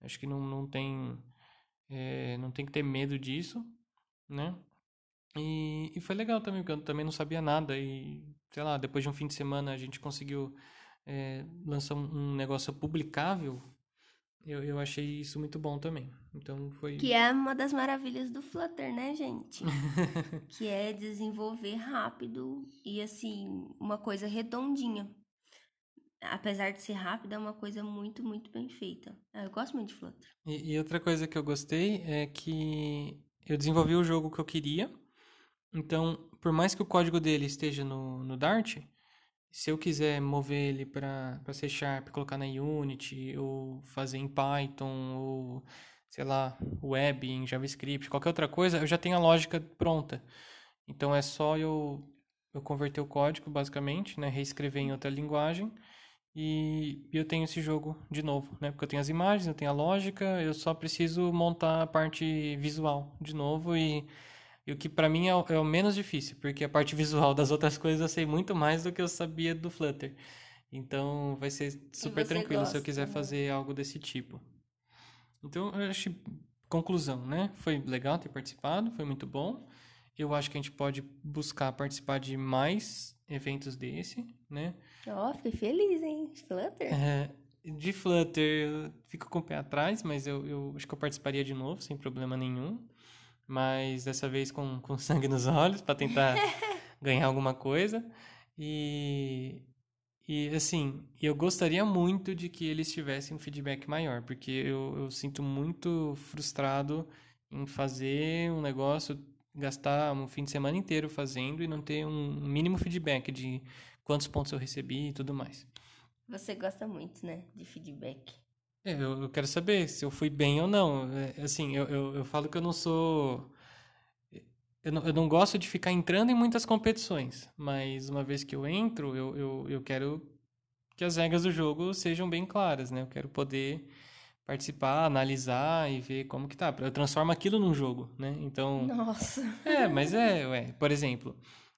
Acho que não, não tem é, não tem que ter medo disso, né? E, e foi legal também, porque eu também não sabia nada e, sei lá, depois de um fim de semana a gente conseguiu é, lançar um, um negócio publicável eu, eu achei isso muito bom também. Então foi. Que é uma das maravilhas do Flutter, né, gente? <laughs> que é desenvolver rápido e assim, uma coisa redondinha apesar de ser rápida, é uma coisa muito, muito bem feita. Eu gosto muito de Flutter. E, e, outra coisa que eu gostei é que eu desenvolvi o jogo que eu queria. Então, por mais que o código dele esteja no, no Dart, se eu quiser mover ele para C Sharp, colocar na Unity, ou fazer em Python, ou sei lá, web em JavaScript, qualquer outra coisa, eu já tenho a lógica pronta. Então é só eu, eu converter o código, basicamente, né? reescrever em outra linguagem e eu tenho esse jogo de novo, né? Porque eu tenho as imagens, eu tenho a lógica, eu só preciso montar a parte visual de novo e, e o que para mim é o, é o, menos difícil, porque a parte visual das outras coisas eu sei muito mais do que eu sabia do Flutter. Então vai ser super tranquilo gosta, se eu quiser né? fazer algo desse tipo. Então, eu acho conclusão, né? Foi legal ter participado, foi muito bom. Eu acho que a gente pode buscar participar de mais eventos desse, né? Ó, oh, fiquei feliz, hein? Flutter. É, de Flutter, eu fico com o pé atrás, mas eu, eu acho que eu participaria de novo, sem problema nenhum. Mas dessa vez com, com <laughs> sangue nos olhos, para tentar <laughs> ganhar alguma coisa. E, e assim, eu gostaria muito de que eles tivessem um feedback maior, porque eu, eu sinto muito frustrado em fazer um negócio gastar um fim de semana inteiro fazendo e não ter um mínimo feedback de quantos pontos eu recebi e tudo mais. Você gosta muito, né, de feedback. É, eu, eu quero saber se eu fui bem ou não. É, assim, eu, eu, eu, falo que eu não sou. Eu não, eu não gosto de ficar entrando em muitas competições, mas uma vez que eu entro, eu, eu, eu quero que as regras do jogo sejam bem claras, né? Eu quero poder participar, analisar e ver como que tá. Eu transformo aquilo num jogo, né? Então. Nossa. É, mas é, ué. Por exemplo,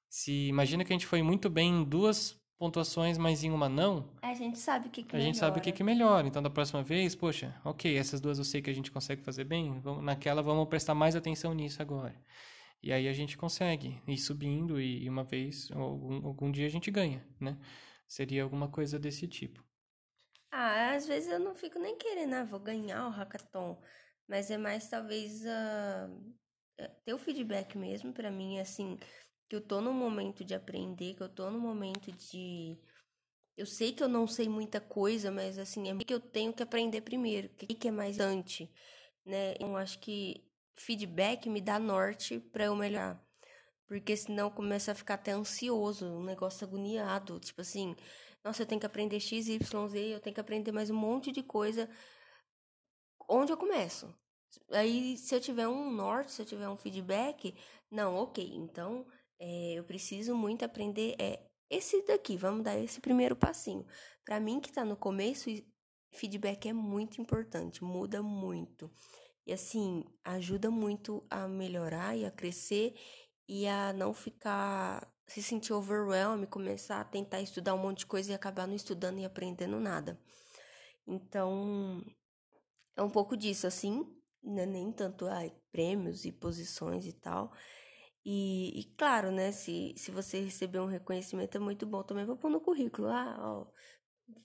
se imagina que a gente foi muito bem em duas pontuações, mas em uma não. A gente sabe o que, que A melhora. gente sabe o que, que melhora. Então, da próxima vez, poxa, ok, essas duas eu sei que a gente consegue fazer bem. Vamos, naquela, vamos prestar mais atenção nisso agora. E aí a gente consegue ir subindo e uma vez, algum, algum dia a gente ganha, né? Seria alguma coisa desse tipo. Ah, às vezes eu não fico nem querendo, ah, vou ganhar o hackathon. Mas é mais talvez uh, ter o feedback mesmo para mim, assim, que eu tô no momento de aprender, que eu tô no momento de. Eu sei que eu não sei muita coisa, mas assim, é que eu tenho que aprender primeiro, o que é mais importante, né? Eu acho que feedback me dá norte para eu melhorar. Porque senão começa a ficar até ansioso, um negócio agoniado. Tipo assim, nossa, eu tenho que aprender X, Y, Z, eu tenho que aprender mais um monte de coisa. Onde eu começo? Aí, se eu tiver um norte, se eu tiver um feedback, não, ok, então é, eu preciso muito aprender é, esse daqui, vamos dar esse primeiro passinho. Para mim que tá no começo, feedback é muito importante, muda muito. E assim, ajuda muito a melhorar e a crescer e a não ficar se sentir overwhelmed, começar a tentar estudar um monte de coisa e acabar não estudando e aprendendo nada. Então, é um pouco disso, assim, né? nem tanto ai, prêmios e posições e tal. E, e, claro, né, se, se você receber um reconhecimento é muito bom também para pôr no currículo. Ah, ó,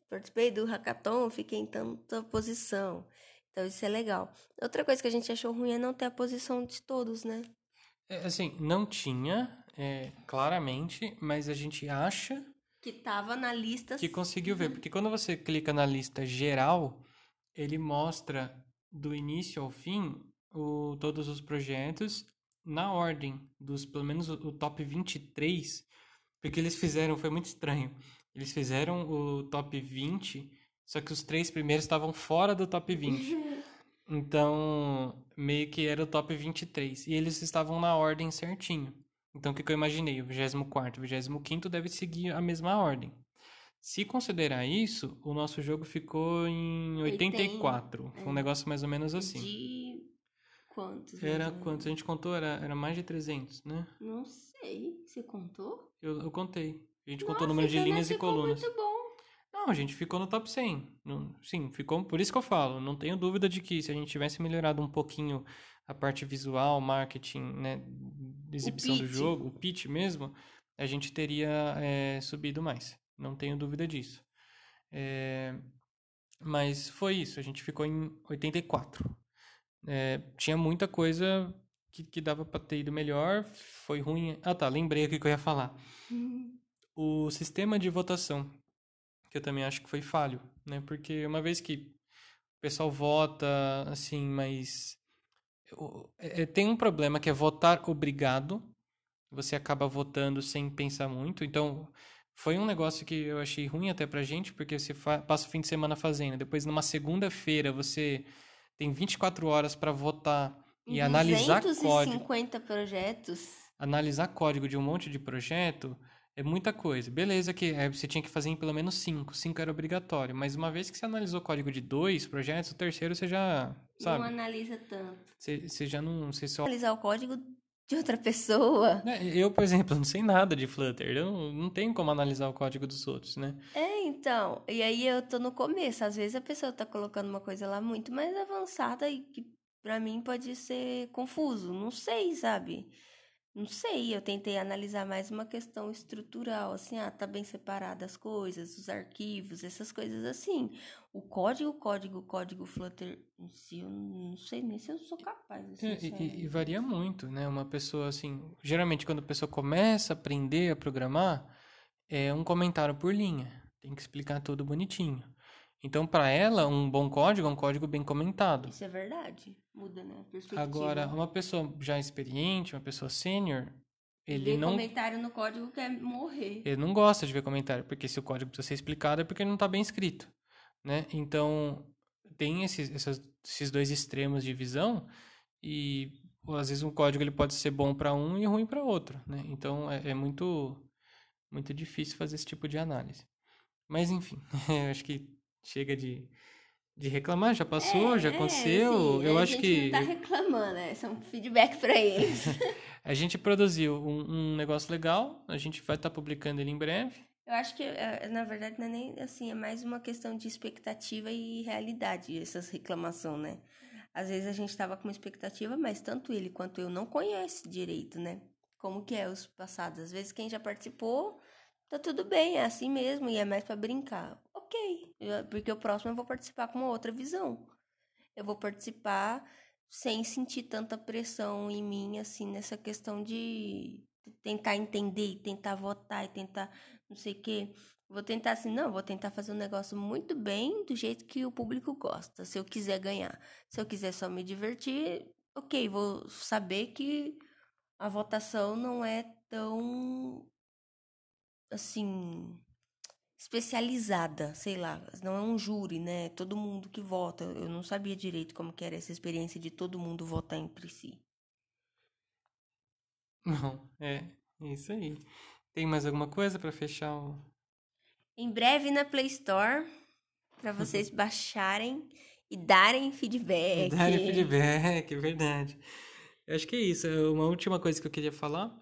participei do hackathon, fiquei em tanta posição. Então isso é legal. Outra coisa que a gente achou ruim é não ter a posição de todos, né? É, assim, não tinha, é, claramente, mas a gente acha que tava na lista. Que conseguiu ver, porque quando você clica na lista geral, ele mostra do início ao fim o, todos os projetos na ordem dos, pelo menos o, top 23, porque eles fizeram, foi muito estranho. Eles fizeram o top 20, só que os três primeiros estavam fora do top 20. Então, meio que era o top 23. E eles estavam na ordem certinho. Então, o que, que eu imaginei? O 24 e o 25 deve seguir a mesma ordem. Se considerar isso, o nosso jogo ficou em 84. 80, Foi um é. negócio mais ou menos assim. De quantos? Era quantos? A gente contou, era, era mais de 300, né? Não sei. Você contou? Eu, eu contei. A gente Nossa, contou o número de então linhas e colunas. muito bom. Não, a gente ficou no top 100. sim, ficou. Por isso que eu falo. Não tenho dúvida de que se a gente tivesse melhorado um pouquinho a parte visual, marketing, né, exibição do jogo, o pitch mesmo, a gente teria é, subido mais. Não tenho dúvida disso. É, mas foi isso, a gente ficou em 84. É, tinha muita coisa que, que dava para ter ido melhor, foi ruim. Ah tá, lembrei o que eu ia falar. Uhum. O sistema de votação, que eu também acho que foi falho, né? Porque uma vez que o pessoal vota, assim, mas. É, tem um problema que é votar obrigado. Você acaba votando sem pensar muito. Então, foi um negócio que eu achei ruim até pra gente, porque você passa o fim de semana fazendo. Depois, numa segunda-feira, você tem 24 horas para votar e analisar código. 250 projetos. Analisar código de um monte de projeto é muita coisa. Beleza que é, você tinha que fazer em pelo menos 5. 5 era obrigatório. Mas uma vez que você analisou código de dois projetos, o terceiro você já, sabe? Não analisa tanto. Você, você já não... Você só... Analisar o código de outra pessoa. É, eu, por exemplo, não sei nada de Flutter. Eu não, não tenho como analisar o código dos outros, né? É, então. E aí eu tô no começo. Às vezes a pessoa tá colocando uma coisa lá muito mais avançada e que para mim pode ser confuso. Não sei, sabe? Não sei, eu tentei analisar mais uma questão estrutural, assim, ah, tá bem separada as coisas, os arquivos, essas coisas assim. O código, código, código Flutter em si, eu não sei nem se eu sou capaz. Assim, é, e, e, varia muito, né? Uma pessoa, assim, geralmente quando a pessoa começa a aprender a programar, é um comentário por linha. Tem que explicar tudo bonitinho. Então, para ela, um bom código é um código bem comentado. Isso é verdade. Muda, né? Perspectiva. Agora, uma pessoa já experiente, uma pessoa sênior, ele Ver não. comentário no código quer morrer. Ele não gosta de ver comentário, porque se o código precisa ser explicado é porque ele não está bem escrito. Né? Então, tem esses, esses, esses dois extremos de visão e às vezes um código ele pode ser bom para um e ruim para outro. Né? Então, é, é muito, muito difícil fazer esse tipo de análise. Mas, enfim, <laughs> acho que chega de, de reclamar, já passou, é, já aconteceu. É, sim, eu acho que. A gente não tá reclamando, né? É um feedback para eles. <laughs> a gente produziu um, um, negócio legal, a gente vai estar tá publicando ele em breve. Eu acho que, é, na verdade, não é nem assim, é mais uma questão de expectativa e realidade, essas reclamações, né? Às vezes a gente tava com uma expectativa, mas tanto ele quanto eu não conhece direito, né? Como que é os passados. Às vezes quem já participou, tá tudo bem, é assim mesmo, e é mais para brincar. Ok, porque o próximo eu vou participar com uma outra visão. Eu vou participar sem sentir tanta pressão em mim, assim, nessa questão de tentar entender tentar votar e tentar não sei o quê. Vou tentar assim, não, vou tentar fazer um negócio muito bem, do jeito que o público gosta, se eu quiser ganhar. Se eu quiser só me divertir, ok, vou saber que a votação não é tão assim especializada, sei lá, não é um júri, né? Todo mundo que vota. Eu não sabia direito como que era essa experiência de todo mundo votar entre si. Não, é isso aí. Tem mais alguma coisa para fechar o em breve na Play Store para vocês <laughs> baixarem e darem feedback. Darem feedback, é <laughs> verdade. Eu acho que é isso. Uma última coisa que eu queria falar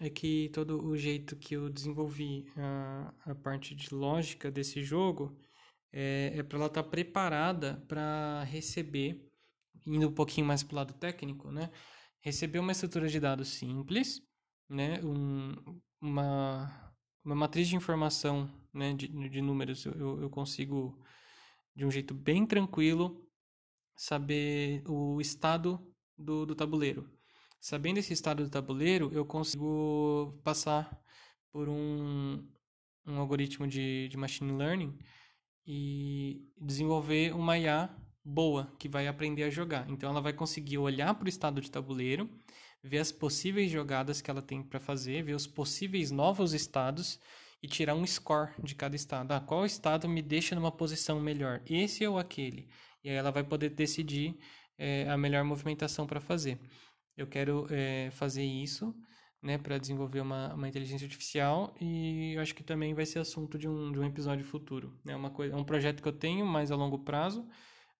é que todo o jeito que eu desenvolvi a, a parte de lógica desse jogo é, é para ela estar tá preparada para receber, indo um pouquinho mais para o lado técnico, né? Receber uma estrutura de dados simples, né? Um, uma uma matriz de informação né, de, de números, eu, eu consigo, de um jeito bem tranquilo, saber o estado do, do tabuleiro. Sabendo esse estado do tabuleiro, eu consigo passar por um, um algoritmo de, de machine learning e desenvolver uma IA boa que vai aprender a jogar. Então, ela vai conseguir olhar para o estado de tabuleiro ver as possíveis jogadas que ela tem para fazer, ver os possíveis novos estados e tirar um score de cada estado. Ah, qual estado me deixa numa posição melhor? Esse ou aquele? E aí ela vai poder decidir é, a melhor movimentação para fazer. Eu quero é, fazer isso né, para desenvolver uma, uma inteligência artificial e eu acho que também vai ser assunto de um, de um episódio futuro. É uma coisa, é um projeto que eu tenho mais a longo prazo,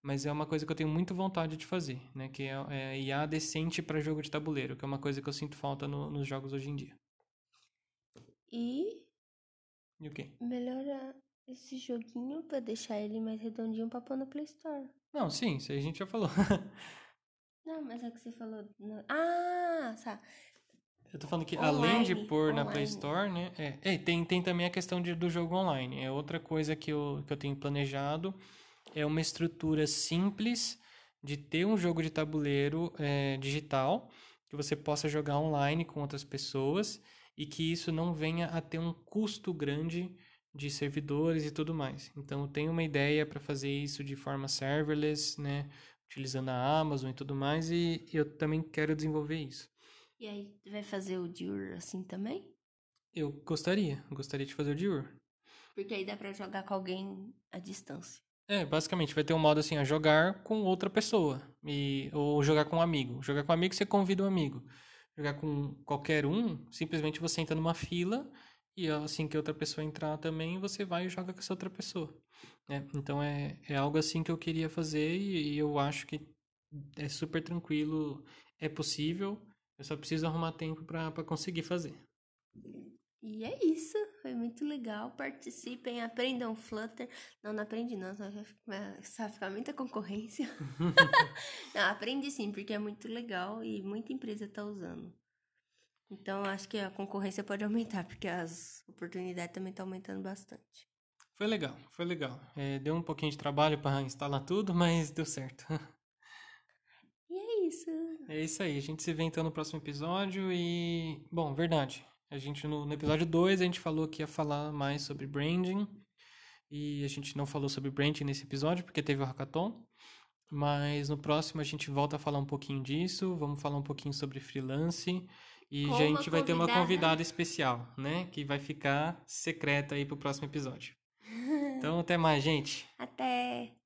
mas é uma coisa que eu tenho muito vontade de fazer, né? Que é, é IA decente para jogo de tabuleiro, que é uma coisa que eu sinto falta no, nos jogos hoje em dia. E. E o quê? Melhora esse joguinho para deixar ele mais redondinho para pôr no Play Store. Não, sim, isso aí a gente já falou. <laughs> Não, mas é que você falou. No... Ah, tá. Eu tô falando que online, além de pôr online. na Play Store, né? É, é, tem, tem também a questão de, do jogo online. É outra coisa que eu, que eu tenho planejado é uma estrutura simples de ter um jogo de tabuleiro é, digital que você possa jogar online com outras pessoas e que isso não venha a ter um custo grande de servidores e tudo mais. Então, eu tenho uma ideia para fazer isso de forma serverless, né, utilizando a Amazon e tudo mais, e eu também quero desenvolver isso. E aí, vai fazer o Diur assim também? Eu gostaria, gostaria de fazer o Diur. Porque aí dá para jogar com alguém à distância. É, basicamente, vai ter um modo assim, a jogar com outra pessoa. E, ou jogar com um amigo. Jogar com um amigo, você convida um amigo. Jogar com qualquer um, simplesmente você entra numa fila e assim que outra pessoa entrar também, você vai e joga com essa outra pessoa. É, então é, é algo assim que eu queria fazer e, e eu acho que é super tranquilo, é possível. Eu só preciso arrumar tempo para conseguir fazer. E é isso, foi muito legal. Participem, aprendam Flutter. Não, não aprende não, vai ficar muita concorrência. <laughs> não, aprende sim, porque é muito legal e muita empresa está usando. Então, acho que a concorrência pode aumentar, porque as oportunidades também estão aumentando bastante. Foi legal, foi legal. É, deu um pouquinho de trabalho para instalar tudo, mas deu certo. <laughs> E é isso. É isso aí. A gente se vê então no próximo episódio e. Bom, verdade. A gente, no, no episódio 2, a gente falou que ia falar mais sobre branding. E a gente não falou sobre branding nesse episódio, porque teve o hackathon. Mas no próximo a gente volta a falar um pouquinho disso. Vamos falar um pouquinho sobre freelance. E a gente vai ter uma convidada especial, né? Que vai ficar secreta aí pro próximo episódio. <laughs> Então, até mais, gente. Até.